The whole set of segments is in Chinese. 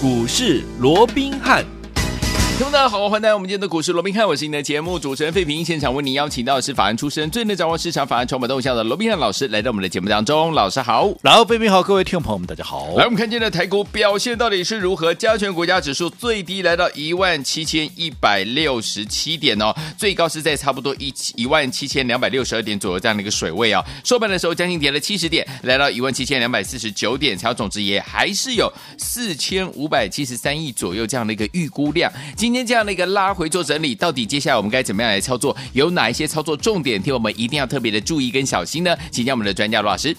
股市罗宾汉。听众大家好，欢迎来到我们今天的股市罗宾汉，我是你的节目主持人费平。现场为您邀请到的是法案出身、最能掌握市场法案筹码动向的罗宾汉老师，来到我们的节目当中。老师好，然后费平好，各位听众朋友们，大家好。来，我们看今天的台股表现到底是如何？加权国家指数最低来到一万七千一百六十七点哦，最高是在差不多一一万七千两百六十二点左右这样的一个水位啊、哦。收盘的时候将近跌了七十点，来到一万七千两百四十九点，成交总值也还是有四千五百七十三亿左右这样的一个预估量。今天这样的一个拉。回做整理，到底接下来我们该怎么样来操作？有哪一些操作重点？听我们一定要特别的注意跟小心呢？请教我们的专家罗老师。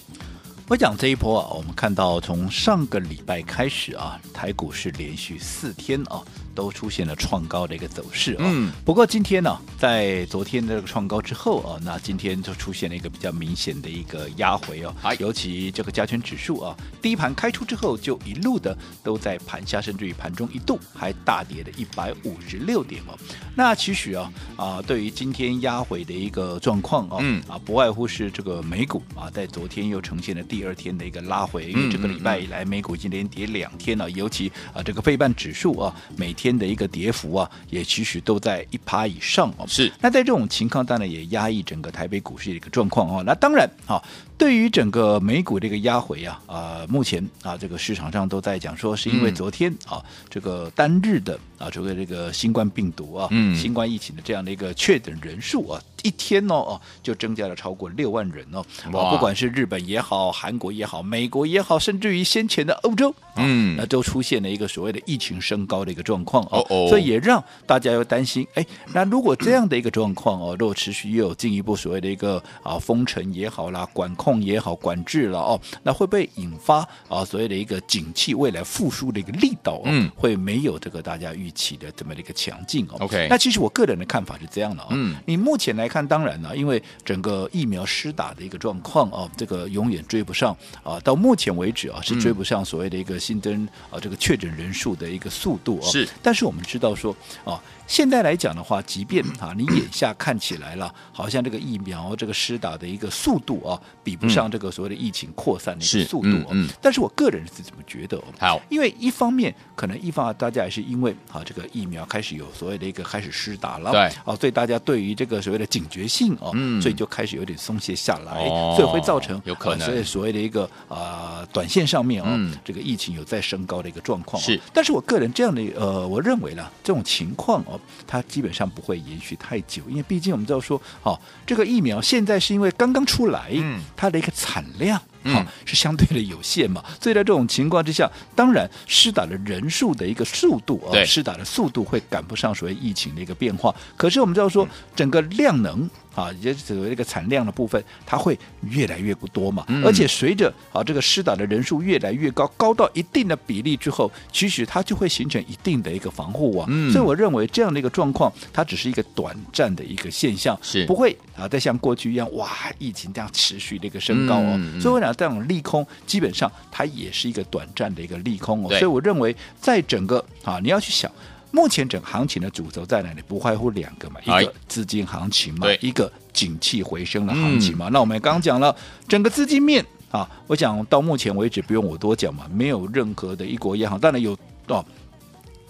我讲这一波啊，我们看到从上个礼拜开始啊，台股是连续四天啊。都出现了创高的一个走势啊。不过今天呢，在昨天的这个创高之后啊，那今天就出现了一个比较明显的一个压回哦。啊。尤其这个加权指数啊，第一盘开出之后就一路的都在盘下，甚至于盘中一度还大跌了一百五十六点哦。那其实啊啊，对于今天压回的一个状况啊，嗯啊，不外乎是这个美股啊，在昨天又呈现了第二天的一个拉回，因为这个礼拜以来美股已经连跌两天了，尤其啊这个费半指数啊每天的一个跌幅啊，也其实都在一趴以上哦。是，那在这种情况，当然也压抑整个台北股市的一个状况哦。那当然啊，对于整个美股这个压回啊，啊，目前啊，这个市场上都在讲说，是因为昨天啊，这个单日的啊，这个这个新冠病毒啊，嗯，新冠疫情的这样的一个确诊人数啊。一天哦哦，就增加了超过六万人哦。啊！不管是日本也好，韩国也好，美国也好，甚至于先前的欧洲，嗯，那都出现了一个所谓的疫情升高的一个状况哦。哦，所以也让大家要担心。哎，那如果这样的一个状况哦，如果持续又有进一步所谓的一个啊封城也好啦，管控也好，管制了哦，那会不会引发啊所谓的一个景气未来复苏的一个力道？嗯，会没有这个大家预期的这么的一个强劲哦。OK，那其实我个人的看法是这样的啊。嗯，你目前来。看，当然了，因为整个疫苗施打的一个状况啊，这个永远追不上啊。到目前为止啊，是追不上所谓的一个新增啊这个确诊人数的一个速度啊。是，但是我们知道说啊。现在来讲的话，即便啊，你眼下看起来了，好像这个疫苗这个施打的一个速度啊，比不上这个所谓的疫情扩散的一个速度哦。嗯，但是我个人是怎么觉得哦？好，因为一方面可能一方大家也是因为啊，这个疫苗开始有所谓的一个开始施打了，对，啊，所以大家对于这个所谓的警觉性哦，所以就开始有点松懈下来，所以会造成有可能所以所谓的一个啊，短线上面哦，这个疫情有在升高的一个状况。是，但是我个人这样的呃，我认为呢，这种情况哦。它基本上不会延续太久，因为毕竟我们知道说，哦，这个疫苗现在是因为刚刚出来，嗯，它的一个产量。好、嗯、是相对的有限嘛，所以在这种情况之下，当然施打的人数的一个速度啊，施打的速度会赶不上所谓疫情的一个变化。可是我们知道说，整个量能啊，也就是所谓这个产量的部分，它会越来越不多嘛。嗯、而且随着啊这个施打的人数越来越高，高到一定的比例之后，其实它就会形成一定的一个防护网。嗯、所以我认为这样的一个状况，它只是一个短暂的一个现象，是不会啊再像过去一样哇疫情这样持续的一个升高哦。嗯、所以我讲。这种利空基本上它也是一个短暂的一个利空哦，所以我认为在整个啊，你要去想，目前整行情的主轴在哪里？不外乎两个嘛，一个资金行情嘛，一个景气回升的行情嘛。那我们刚刚讲了整个资金面啊，我想到目前为止不用我多讲嘛，没有任何的一国央行，当然有哦，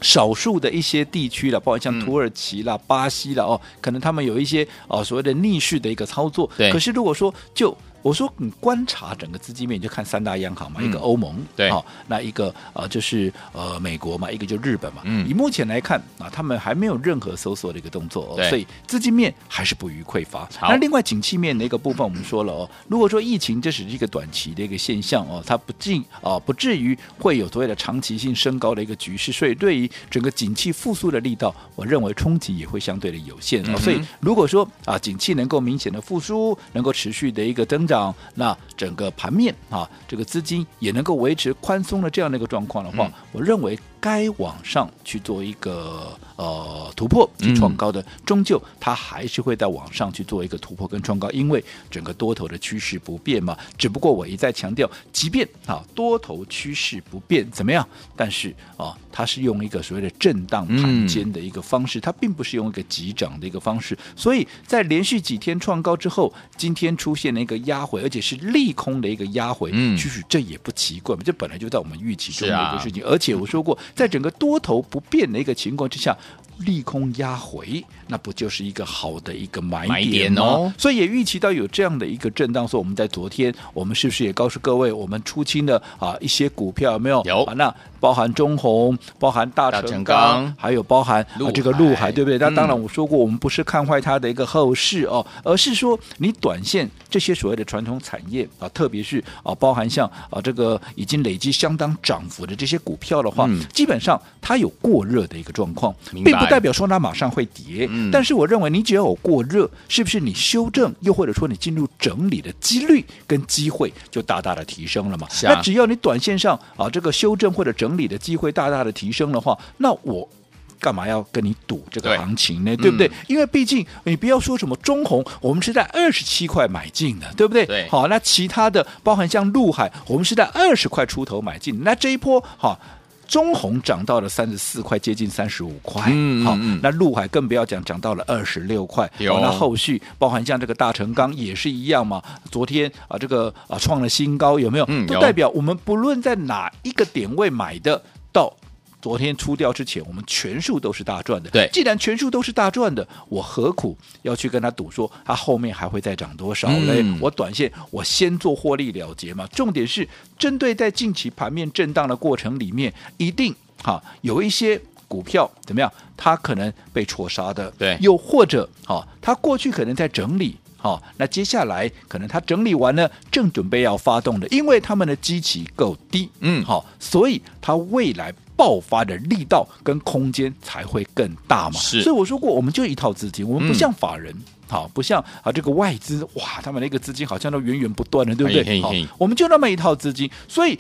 少数的一些地区了，包括像土耳其啦、巴西啦哦，可能他们有一些哦所谓的逆势的一个操作。可是如果说就我说，你观察整个资金面，你就看三大央行嘛，嗯、一个欧盟，对，好、哦，那一个呃就是呃美国嘛，一个就日本嘛。嗯，以目前来看啊，他们还没有任何收缩的一个动作，哦，所以资金面还是不予匮乏。好那另外景气面的一个部分，我们说了哦，如果说疫情这是一个短期的一个现象哦，它不进啊、呃，不至于会有所谓的长期性升高的一个局势，所以对于整个景气复苏的力道，我认为冲击也会相对的有限。所以如果说啊，景气能够明显的复苏，能够持续的一个增长，那整个盘面啊，这个资金也能够维持宽松的这样的一个状况的话，嗯、我认为。该往上去做一个呃突破去创高的，终究它还是会在往上去做一个突破跟创高，因为整个多头的趋势不变嘛。只不过我一再强调，即便啊多头趋势不变怎么样，但是啊它是用一个所谓的震荡盘间的一个方式，它并不是用一个急涨的一个方式。所以在连续几天创高之后，今天出现了一个压回，而且是利空的一个压回，其实这也不奇怪嘛，这本来就在我们预期中的一个事情。而且我说过。在整个多头不变的一个情况之下。利空压回，那不就是一个好的一个买点，买点哦？所以也预期到有这样的一个震荡，所以我们在昨天，我们是不是也告诉各位，我们出清的啊一些股票有没有？有啊，那。包含中宏，包含大成钢，还有包含啊这个陆海，对不对？那当然我说过，我们不是看坏它的一个后市哦，而是说你短线这些所谓的传统产业啊，特别是啊包含像啊这个已经累积相当涨幅的这些股票的话，嗯、基本上它有过热的一个状况，并不代表说它马上会跌。嗯、但是我认为你只要有过热，是不是你修正，又或者说你进入整理的几率跟机会就大大的提升了嘛？啊、那只要你短线上啊这个修正或者整整理的机会大大的提升的话，那我干嘛要跟你赌这个行情呢？对，对不对？嗯、因为毕竟你不要说什么中红，我们是在二十七块买进的，对不对？对。好，那其他的包含像陆海，我们是在二十块出头买进。那这一波好，中红涨到了三十四块，接近三十五块。嗯，好，那陆海更不要讲，涨到了二十六块。有。那后续包含像这个大成钢也是一样嘛？昨天啊，这个啊创了新高，有没有？嗯，都代表我们不论在哪一个点位买的，到昨天出掉之前，我们全数都是大赚的。对，既然全数都是大赚的，我何苦要去跟他赌说他后面还会再涨多少嘞？嗯、我短线我先做获利了结嘛。重点是针对在近期盘面震荡的过程里面，一定哈有一些股票怎么样？它可能被错杀的。对，又或者哈，它过去可能在整理。好，那接下来可能他整理完了，正准备要发动的，因为他们的基期够低，嗯，好，所以他未来爆发的力道跟空间才会更大嘛。是，所以我说过，我们就一套资金，我们不像法人，好、嗯，不像啊这个外资，哇，他们那个资金好像都源源不断的，对不对？好，我们就那么一套资金，所以。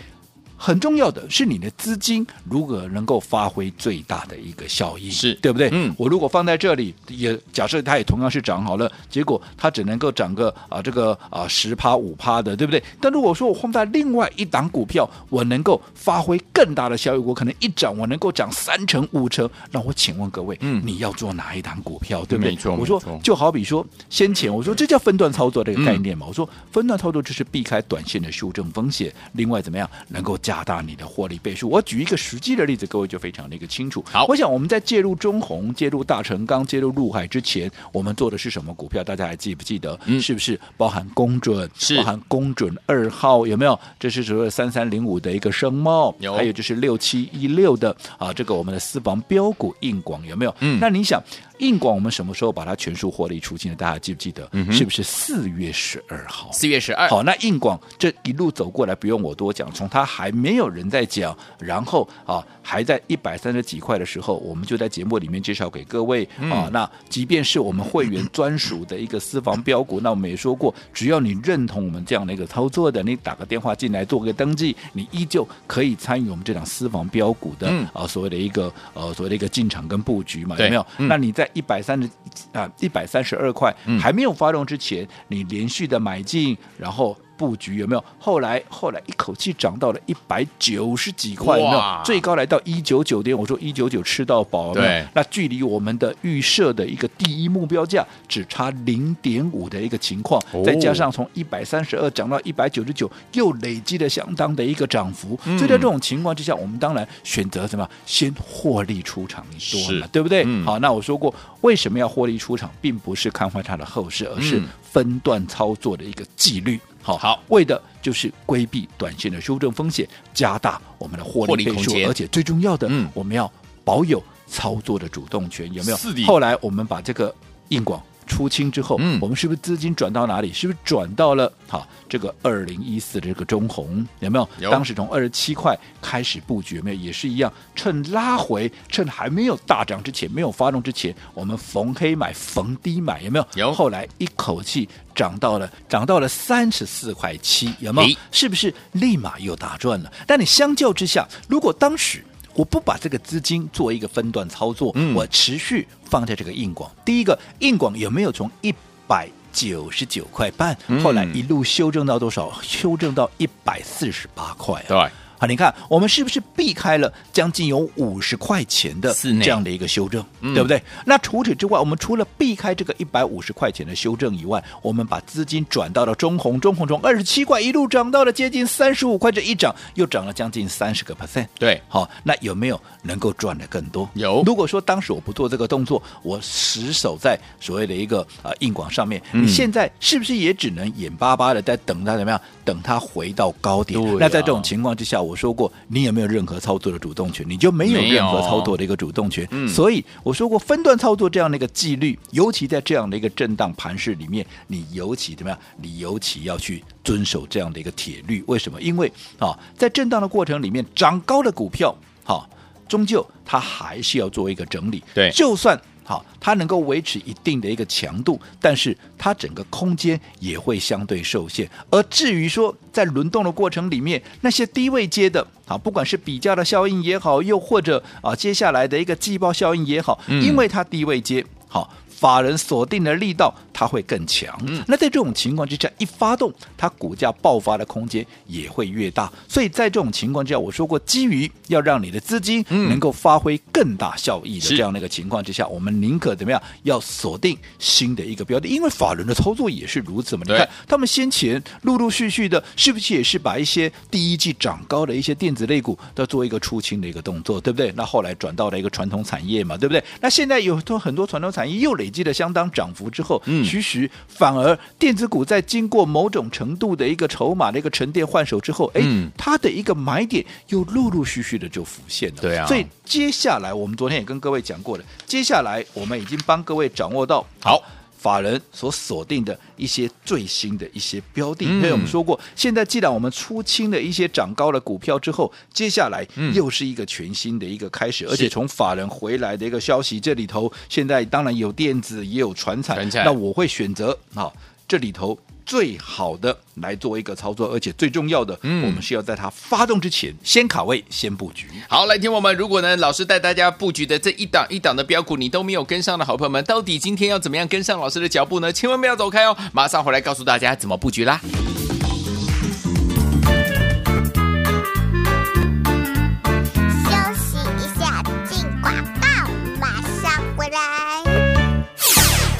很重要的是你的资金如何能够发挥最大的一个效益，是对不对？嗯，我如果放在这里，也假设它也同样是涨好了，结果它只能够涨个啊这个啊十趴五趴的，对不对？但如果说我放在另外一档股票，我能够发挥更大的效益，我可能一涨我能够涨三成五成，那我请问各位，嗯，你要做哪一档股票，对不对？没错，我说就好比说先前我说这叫分段操作这个概念嘛，嗯、我说分段操作就是避开短线的修正风险，另外怎么样能够加大你的获利倍数。我举一个实际的例子，各位就非常的一个清楚。好，我想我们在介入中红、介入大成钢、介入陆海之前，我们做的是什么股票？大家还记不记得？嗯，是不是包含公准？是包含公准二号？有没有？这是所谓三三零五的一个升茂，有。还有就是六七一六的啊，这个我们的私房标股硬广有没有？嗯，那你想？硬广我们什么时候把它全数获利出清的？大家记不记得？嗯、是不是四月十二号？四月十二。好，那硬广这一路走过来，不用我多讲，从它还没有人在讲，然后啊还在一百三十几块的时候，我们就在节目里面介绍给各位、嗯、啊。那即便是我们会员专属的一个私房标股，那我们也说过，只要你认同我们这样的一个操作的，你打个电话进来做个登记，你依旧可以参与我们这档私房标股的、嗯、啊所谓的一个呃所谓的一个进场跟布局嘛，有没有？嗯、那你在一百三十啊，一百三十二块还没有发动之前，你连续的买进，然后。布局有没有？后来后来一口气涨到了一百九十几块，有没有？最高来到一九九点，我说一九九吃到饱，有没有？对，那距离我们的预设的一个第一目标价只差零点五的一个情况，哦、再加上从一百三十二涨到一百九十九，又累积了相当的一个涨幅。嗯、所以在这种情况之下，我们当然选择什么？先获利出场一多嘛，对不对？嗯、好，那我说过，为什么要获利出场，并不是看坏它的后市，而是分段操作的一个纪律。好，好，为的就是规避短线的修正风险，加大我们的获利倍数，而且最重要的，嗯，我们要保有操作的主动权，有没有？是的。后来我们把这个硬广。出清之后，嗯，我们是不是资金转到哪里？是不是转到了好这个二零一四的这个中红有没有？有。当时从二十七块开始布局，有没有？也是一样，趁拉回，趁还没有大涨之前，没有发动之前，我们逢黑买，逢低买，有没有？有。后来一口气涨到了涨到了三十四块七，有没有？是不是立马又大赚了？但你相较之下，如果当时我不把这个资金做一个分段操作，嗯，我持续放在这个硬广。第一个硬广有没有从一百九十九块半，后来一路修正到多少？修正到一百四十八块。对，好，你看我们是不是避开了将近有五十块钱的这样的一个修正，嗯对不对？那除此之外，我们除了避开这个一百五十块钱的修正以外，我们把资金转到了中红，中红从二十七块一路涨到了接近三十五块，这一涨又涨了将近三十个 percent。对，好，那有没有能够赚的更多？有如果说当时我不做这个动作，我死守在所谓的一个呃硬广上面，嗯你现在是不是也只能眼巴巴的在等它怎么样？等它回到高点？啊那在这种情况之下，我说过，你有没有任何操作的主动权？你就没有任何操作的一个主动权。嗯所以我说过，分段操作这样的一个纪律，尤其在这样的一个震荡盘势里面，你尤其怎么样？你尤其要去遵守这样的一个铁律。为什么？因为啊，在震荡的过程里面，涨高的股票，好、终究它还是要做一个整理。对就算好，它能够维持一定的一个强度，但是它整个空间也会相对受限。而至于说在轮动的过程里面，那些低位接的，啊，不管是比价的效应也好，又或者啊接下来的一个季报效应也好，嗯因为它低位接，好。法人锁定的力道，它会更强。嗯那在这种情况之下，一发动，它股价爆发的空间也会越大。所以在这种情况之下，我说过，基于要让你的资金嗯能够发挥更大效益的这样的一个情况之下，我们宁可怎么样？要锁定新的一个标的，因为法人的操作也是如此嘛。你看，他们先前陆陆续续的，是不是也是把一些第一季涨高的一些电子类股都做一个出清的一个动作，对不对？那后来转到了一个传统产业嘛，对不对？那现在有很多很多传统产业又累积了相当涨幅之后，嗯其实反而电子股在经过某种程度的一个筹码的一个沉淀换手之后，哎、嗯它的一个买点又陆陆续续的就浮现了。对啊所以接下来我们昨天也跟各位讲过了，接下来我们已经帮各位掌握到好。法人所锁定的一些最新的一些标的，嗯。因为我们说过，现在既然我们出清了一些涨高的股票之后，接下来嗯。又是一个全新的一个开始，而且从法人回来的一个消息，这里头现在当然有电子，也有传产，传产那我会选择啊这里头。最好的来做一个操作，而且最重要的，嗯我们是要在它发动之前先卡位、先布局。好，来听我们，如果呢，老师带大家布局的这一档一档的标股，你都没有跟上的好朋友们，到底今天要怎么样跟上老师的脚步呢？千万不要走开哦，马上回来告诉大家怎么布局啦。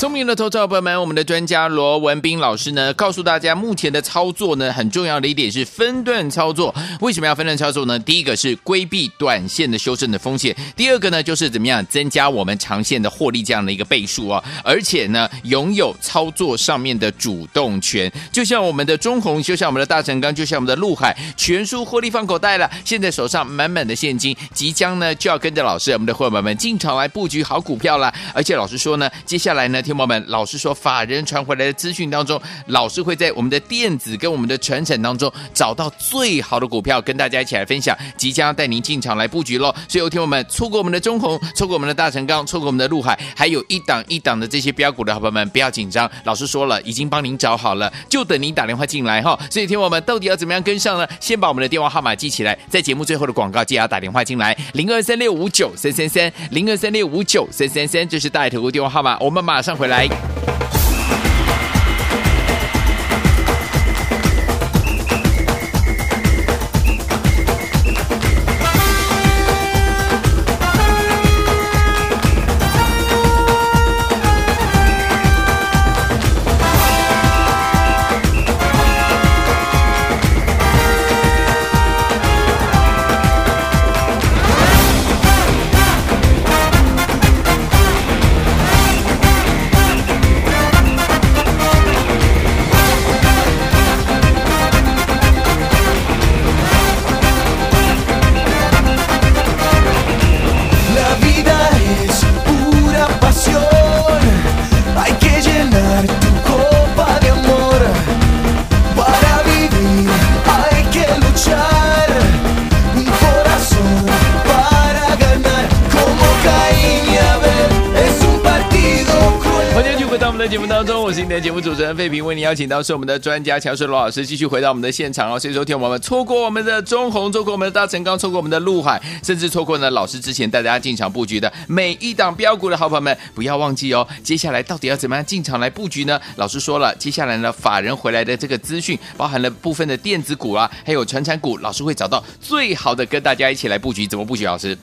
聪明的投资者朋友们，我们的专家罗文斌老师呢，告诉大家，目前的操作呢，很重要的一点是分段操作。为什么要分段操作呢？第一个是规避短线的修正的风险，第二个呢，就是怎么样增加我们长线的获利这样的一个倍数啊。而且呢，拥有操作上面的主动权，就像我们的中红，就像我们的大成钢，就像我们的陆海，全数获利放口袋了。现在手上满满的现金，即将呢就要跟着老师，我们的伙伴们进场来布局好股票了。而且老师说呢，接下来呢，听众们，老师说法人传回来的资讯当中，老师会在我们的电子跟我们的传承当中找到最好的股票，跟大家一起来分享，即将带您进场来布局喽。所以，有听我们错过我们的中红，错过我们的大成钢，错过我们的陆海，还有一档一档的这些标股的好朋友们，不要紧张，老师说了，已经帮您找好了，就等您打电话进来哈。所以，听我们到底要怎么样跟上呢？先把我们的电话号码记起来，在节目最后的广告记得要打电话进来，零二三六五九三三三，零二三六五九三三三，这是大爱投顾电话号码，我们马上回来。在节目当中，我是今天的节目主持人费平，为您邀请到是我们的专家强势罗老师，继续回到我们的现场哦。所以说，听我们错过我们的中鸿，错过我们的大成钢，错过我们的陆海，甚至错过呢老师之前带大家进场布局的每一档标股的好朋友们，不要忘记哦。接下来到底要怎么样进场来布局呢？老师说了，接下来呢法人回来的这个资讯，包含了部分的电子股啊，还有传产股，老师会找到最好的跟大家一起来布局，怎么布局？老师？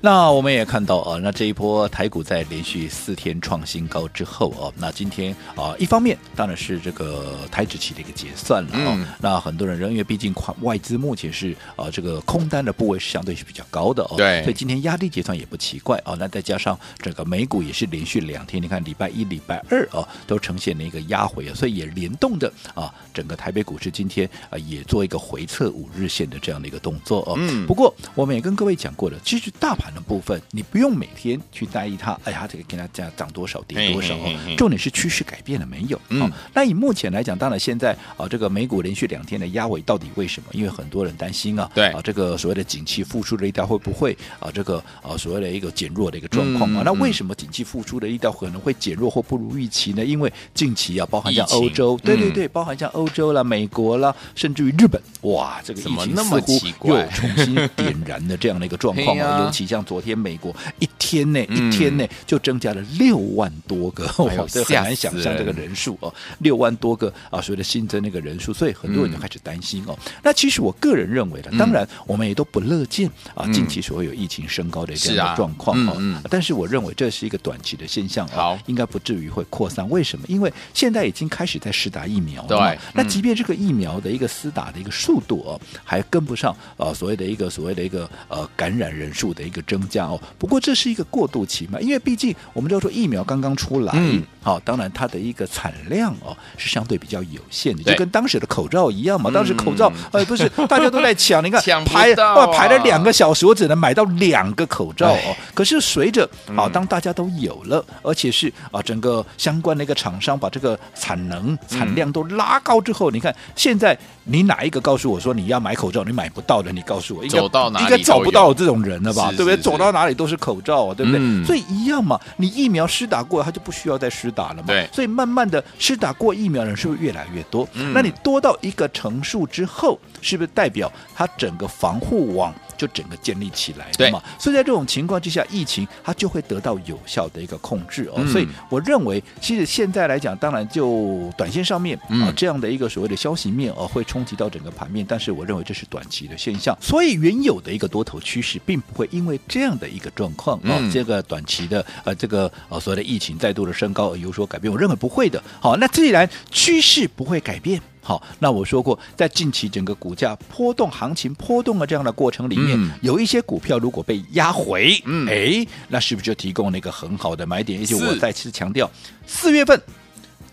那我们也看到啊，那这一波台股在连续四天创新高之后啊，那今天啊，一方面当然是这个台指期的一个结算了啊。嗯、那很多人认为，毕竟外资目前是啊，这个空单的部位是相对是比较高的哦。对。所以今天压低结算也不奇怪啊。那再加上整个美股也是连续两天，你看礼拜一、礼拜二啊，都呈现了一个压回啊，所以也联动的啊，整个台北股市今天啊也做一个回测五日线的这样的一个动作哦。嗯。不过我们也跟各位讲过了，其实大盘。的部分，你不用每天去在意它，哎呀，这个跟它讲涨多少跌多少，嘿嘿嘿嘿重点是趋势改变了没有？嗯、哦，那以目前来讲，当然现在啊、哦，这个美股连续两天的压尾，到底为什么？因为很多人担心啊，对啊，这个所谓的景气复苏的力道会不会啊，这个啊所谓的一个减弱的一个状况啊？嗯、那为什么景气复苏的力道可能会减弱或不如预期呢？因为近期啊，包含像欧洲，对对对，包含像欧洲啦、美国啦，甚至于日本，哇，这个疫情似乎又重新点燃的这样的一个状况啊，尤其像。像昨天美国一天内一天内就增加了六万多个，我、嗯、这很难想象这个人数哦，六万多个啊，所谓的新增那个人数，所以很多人就开始担心哦。嗯、那其实我个人认为呢，当然我们也都不乐见啊，近期所谓有疫情升高的这样的状况哦。嗯嗯、但是我认为这是一个短期的现象，好，应该不至于会扩散。为什么？因为现在已经开始在施打疫苗了，对。嗯、那即便这个疫苗的一个施打的一个速度哦，还跟不上啊，所谓的一个所谓的一个呃感染人数的一个。增加哦，不过这是一个过渡期嘛，因为毕竟我们都说疫苗刚刚出来，嗯，好，当然它的一个产量哦是相对比较有限的，就跟当时的口罩一样嘛，当时口罩呃不是 大家都在抢，你看排哇排了两个小时，我只能买到两个口罩哦。可是随着啊，当大家都有了，而且是啊整个相关的一个厂商把这个产能产量都拉高之后，你看现在你哪一个告诉我说你要买口罩你买不到的，你告诉我应该应该找不到这种人了吧，对不对？走到哪里都是口罩啊，对不对？嗯、所以一样嘛，你疫苗施打过，它就不需要再施打了嘛。对，所以慢慢的施打过疫苗的人是不是越来越多？嗯、那你多到一个乘数之后，是不是代表它整个防护网就整个建立起来的嘛？所以在这种情况之下，疫情它就会得到有效的一个控制哦。嗯、所以我认为，其实现在来讲，当然就短线上面、嗯、啊这样的一个所谓的消息面哦、啊，会冲击到整个盘面，但是我认为这是短期的现象。所以原有的一个多头趋势，并不会因为这样的一个状况啊，嗯、这个短期的呃、啊、这个呃、啊、所谓的疫情再度的升高而有所改变，我认为不会的。好，那既然趋势不会改变。好，那我说过，在近期整个股价波动、行情波动的这样的过程里面，嗯、有一些股票如果被压回，嗯，哎，那是不是就提供了一个很好的买点？而且我再次强调，四月份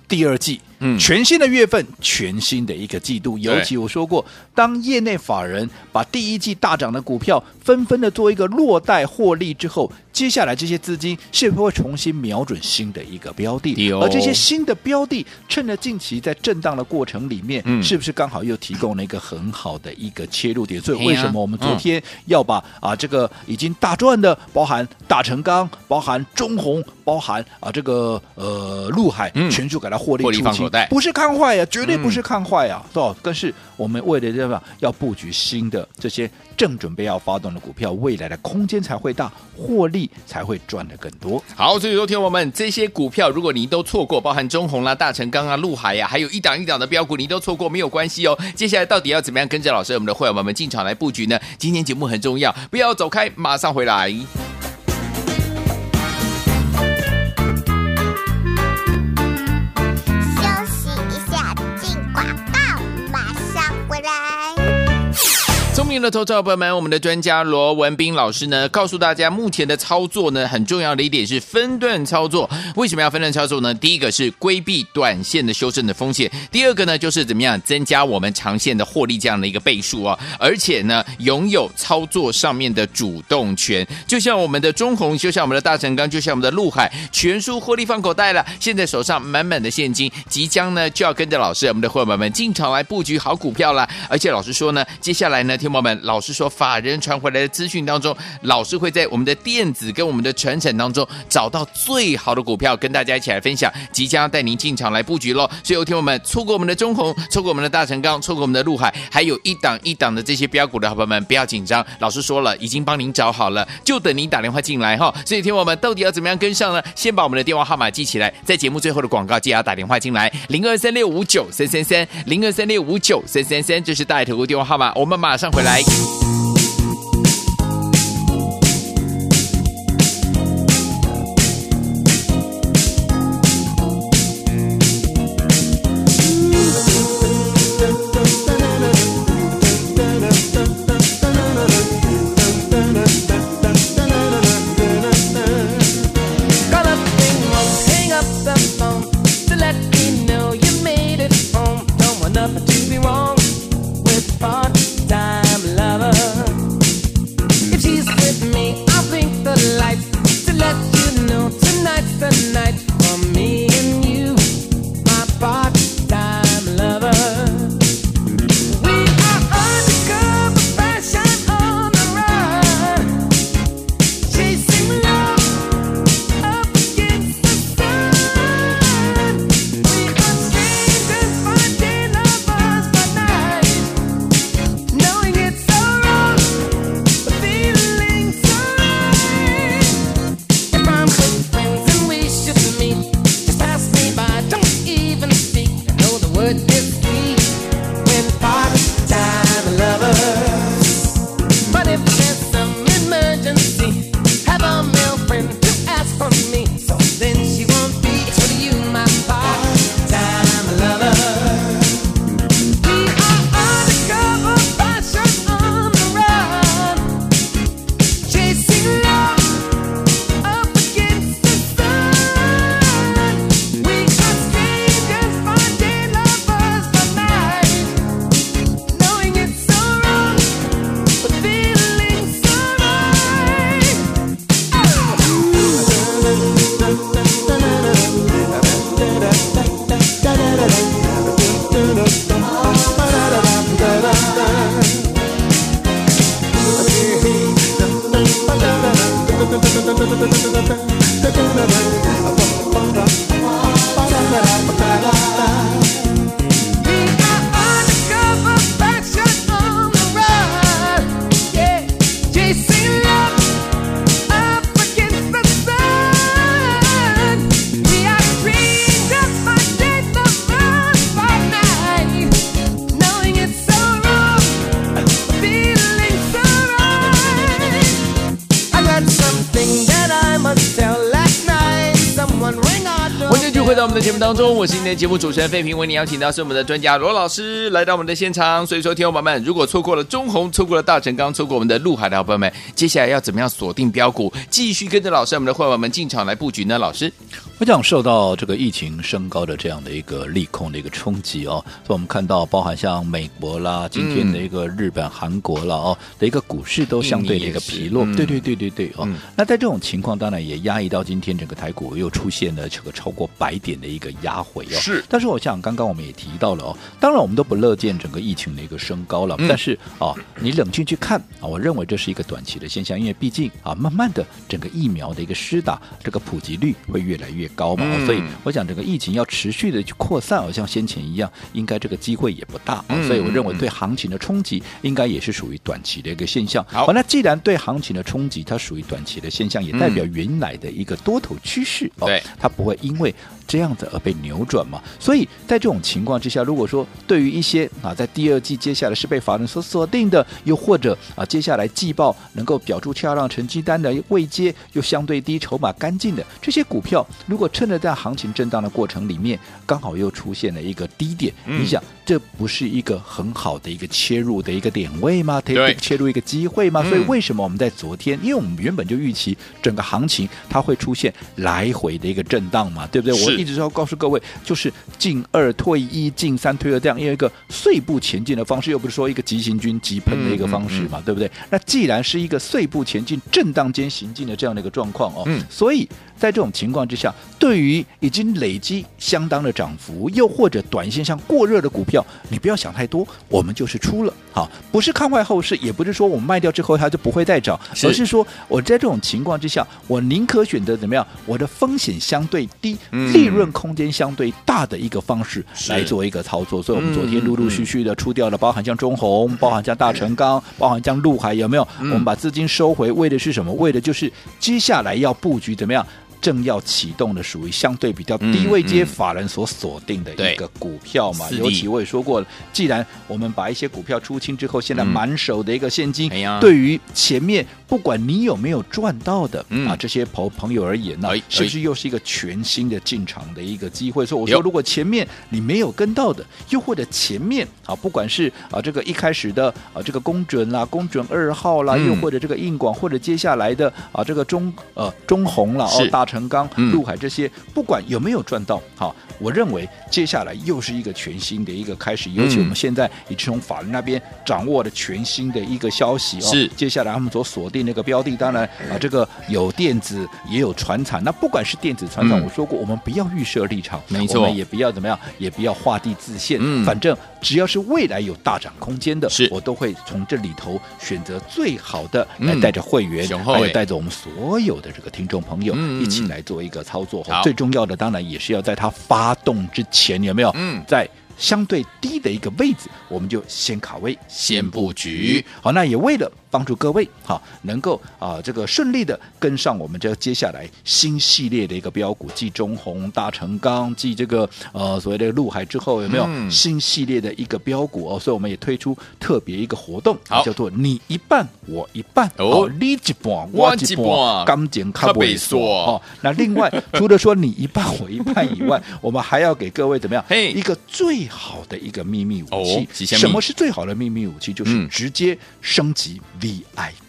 第二季。嗯，全新的月份，全新的一个季度，尤其我说过，当业内法人把第一季大涨的股票纷纷的做一个落袋获利之后，接下来这些资金是不是会重新瞄准新的一个标的？而这些新的标的，趁着近期在震荡的过程里面，是不是刚好又提供了一个很好的一个切入点？所以为什么我们昨天要把啊这个已经大赚的，包含大成钢、包含中红、包含啊这个呃陆海，全数给它获利出清？不是看坏呀、啊，绝对不是看坏呀、啊，是我们为了这样要布局新的这些正准备要发动的股票，未来的空间才会大，获利才会赚得更多。好，所以说听我们这些股票，如果你都错过，包含中红啦、大成钢啊、陆海呀、啊，还有一档一档的标股，你都错过没有关系哦。接下来到底要怎么样跟着老师我们的会员们进场来布局呢？今天节目很重要，不要走开，马上回来。的投资者朋友们，我们的专家罗文斌老师呢，告诉大家，目前的操作呢，很重要的一点是分段操作。为什么要分段操作呢？第一个是规避短线的修正的风险，第二个呢，就是怎么样增加我们长线的获利这样的一个倍数啊。而且呢，拥有操作上面的主动权。就像我们的中红，就像我们的大成钢，就像我们的陆海，全数获利放口袋了。现在手上满满的现金，即将呢就要跟着老师，我们的伙伴们进场来布局好股票了。而且老师说呢，接下来呢，天猫。们，老师说法人传回来的资讯当中，老师会在我们的电子跟我们的传承当中找到最好的股票，跟大家一起来分享，即将带您进场来布局喽。所以，有听我们错过我们的中鸿，错过我们的大成钢，错过我们的陆海，还有一档一档的这些标股的好朋友们，不要紧张，老师说了，已经帮您找好了，就等您打电话进来哈。所以，听我们到底要怎么样跟上呢？先把我们的电话号码记起来，在节目最后的广告记得要打电话进来，零二三六五九三三三，零二三六五九三三三，这是大爱投顾电话号码，我们马上回来。like 在我们的节目当中，我是今天节目主持人费平，为您邀请到是我们的专家罗老师来到我们的现场。所以说，听众朋友们，如果错过了中红，错过了大成钢，错过我们的陆海的好朋友们，接下来要怎么样锁定标股，继续跟着老师我们的伙伴们进场来布局呢？老师，我想受到这个疫情升高的这样的一个利空的一个冲击哦，所以我们看到包含像美国啦，今天的一个日本、韩国啦哦的一个股市都相对的一个疲弱，对对对对对哦。那在这种情况，当然也压抑到今天整个台股又出现了这个超过百。点的一个压回哦，是。但是我想，刚刚我们也提到了哦，当然我们都不乐见整个疫情的一个升高了。嗯、但是啊，你冷静去看啊，我认为这是一个短期的现象，因为毕竟啊，慢慢的整个疫苗的一个施打，这个普及率会越来越高嘛。嗯、所以我想，整个疫情要持续的去扩散，好像先前一样，应该这个机会也不大。嗯、所以我认为对行情的冲击，应该也是属于短期的一个现象。好，那既然对行情的冲击，它属于短期的现象，也代表原来的一个多头趋势哦，对，它不会因为。这样子而被扭转嘛？所以在这种情况之下，如果说对于一些啊，在第二季接下来是被法人所锁定的，又或者啊，接下来季报能够表出漂亮成绩单的未接又相对低、筹码干净的这些股票，如果趁着在行情震荡的过程里面，刚好又出现了一个低点，嗯、你想这不是一个很好的一个切入的一个点位吗？对，切入一个机会吗？所以为什么我们在昨天，因为我们原本就预期整个行情它会出现来回的一个震荡嘛，对不对？我。一直是要告诉各位，就是进二退一，进三退二这样，用一个碎步前进的方式，又不是说一个急行军急喷的一个方式嘛，嗯嗯嗯、对不对？那既然是一个碎步前进、震荡间行进的这样的一个状况哦，嗯、所以在这种情况之下，对于已经累积相当的涨幅，又或者短线上过热的股票，你不要想太多，我们就是出了好，不是看坏后市，也不是说我们卖掉之后它就不会再涨，而是说我在这种情况之下，我宁可选择怎么样？我的风险相对低，嗯利润空间相对大的一个方式来做一个操作。所以，我们昨天嗯陆陆续续的出掉了，包含像中红，包含像大成钢，包含像陆海，有没有？嗯我们把资金收回，为的是什么？为的就是接下来要布局怎么样？正要启动的，属于相对比较低位阶法人所锁定的一个股票嘛。尤其我也说过了，既然我们把一些股票出清之后，现在嗯满手的一个现金，对于前面不管你有没有赚到的、嗯。啊这些朋朋友而言呢、哎是不是又是一个全新的进场的一个机会？所以我说，如果前面你没有跟到的，又或者前面啊，不管是啊这个一开始的啊这个公准啦、公准二号啦，嗯。又或者这个硬广，或者接下来的啊这个中呃中红了哦，大成钢、嗯。陆海这些，不管有没有赚到，好、我认为接下来又是一个全新的一个开始。尤其我们现在已经从法人那边掌握了全新的一个消息哦，是。接下来他们所锁定那个标的，当然啊这个有电子也有传产，那不管是电子传产，嗯。我说过我们不要预设立场，没错。我们也不要怎么样，也不要画地自限，嗯。反正只要是未来有大涨空间的，是。我都会从这里头选择最好的嗯。来带着会员，雄厚欸还有带着我们所有的这个听众朋友一起来做一个操作。好。最重要的当然也是要在它发动之前，有没有？嗯在相对低的一个位置，我们就先卡位，先布局。好，那也为了帮助各位哈能够啊这个顺利的跟上我们这接下来新系列的一个标股，继中弘、大成钢，继这个呃所谓的陆海之后，有没有嗯新系列的一个标股哦？所以我们也推出特别一个活动，好叫做你一半我一半哦好你一半我一半半，钢剪卡不较袂缩哦。那另外除了说你一半我一半以外，我们还要给各位怎么样？嘿一个最好的一个秘密武器哦什么是最好的秘密武器？就是嗯直接升级。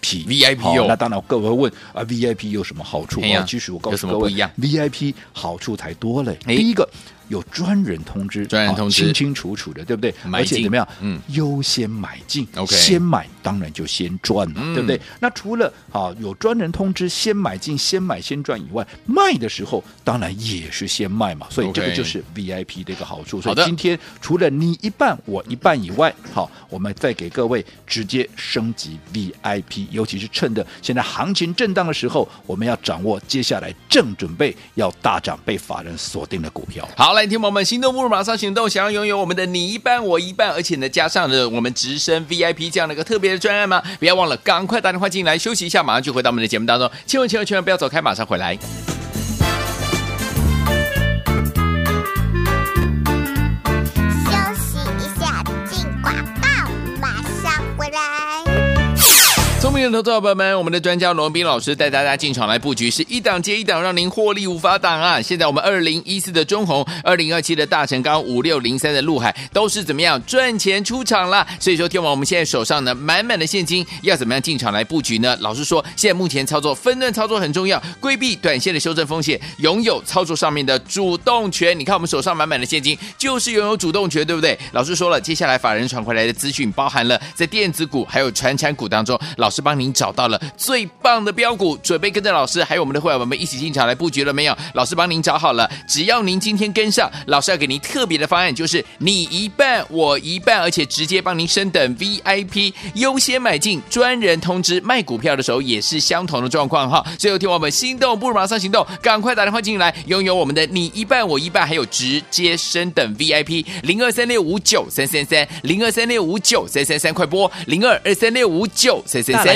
VIP 好哦那当然各位问啊，VIP 有什么好处啊？其实我告诉各位，VIP 好处才多嘞。哎第一个有专人通知，专人通知啊清清楚楚的，对不对？买而且怎么样？嗯优先买进 OK 先买当然就先赚嘛，嗯对不对？那除了啊有专人通知先买进、先买先赚以外，卖的时候当然也是先卖嘛，所以这个就是 VIP 的一个好处。所以好的今天除了你一半我一半以外，好，我们再给各位直接升级 VIP，尤其是趁着现在行情震荡的时候，我们要掌握接下来正准备要大涨被法人锁定的股票。好，来，听友们，心动不如马上行动，想要拥有我们的你一半我一半，而且呢，加上了我们直升 VIP 这样的一个特别的专案吗？不要忘了，赶快打电话进来休息一下，马上就回到我们的节目当中。千万千万千万不要走开，马上回来。明的投资者朋友们，我们的专家罗文斌老师带大家进场来布局，是一档接一档，让您获利无法挡啊！现在我们二零一四的中红，二零二七的大成钢，五六零三的陆海，都是怎么样赚钱出场了？所以说，听完我们现在手上呢满满的现金，要怎么样进场来布局呢？老师说，现在目前操作分段操作很重要，规避短线的修正风险，拥有操作上面的主动权。你看我们手上满满的现金，就是拥有主动权，对不对？老师说了，接下来法人传回来的资讯，包含了在电子股还有传产股当中，老师帮您找到了最棒的标股，准备跟着老师还有我们的会员们一起进场来布局了没有？老师帮您找好了，只要您今天跟上，老师要给您特别的方案，就是你一半我一半，而且直接帮您升等 VIP，优先买进，专人通知卖股票的时候也是相同的状况哈。最后听我们心动不如马上行动，赶快打电话进来，拥有我们的你一半我一半，还有直接升等 VIP 零二三六五九三三三零二三六五九三三三，快拨零二二三六五九三三三。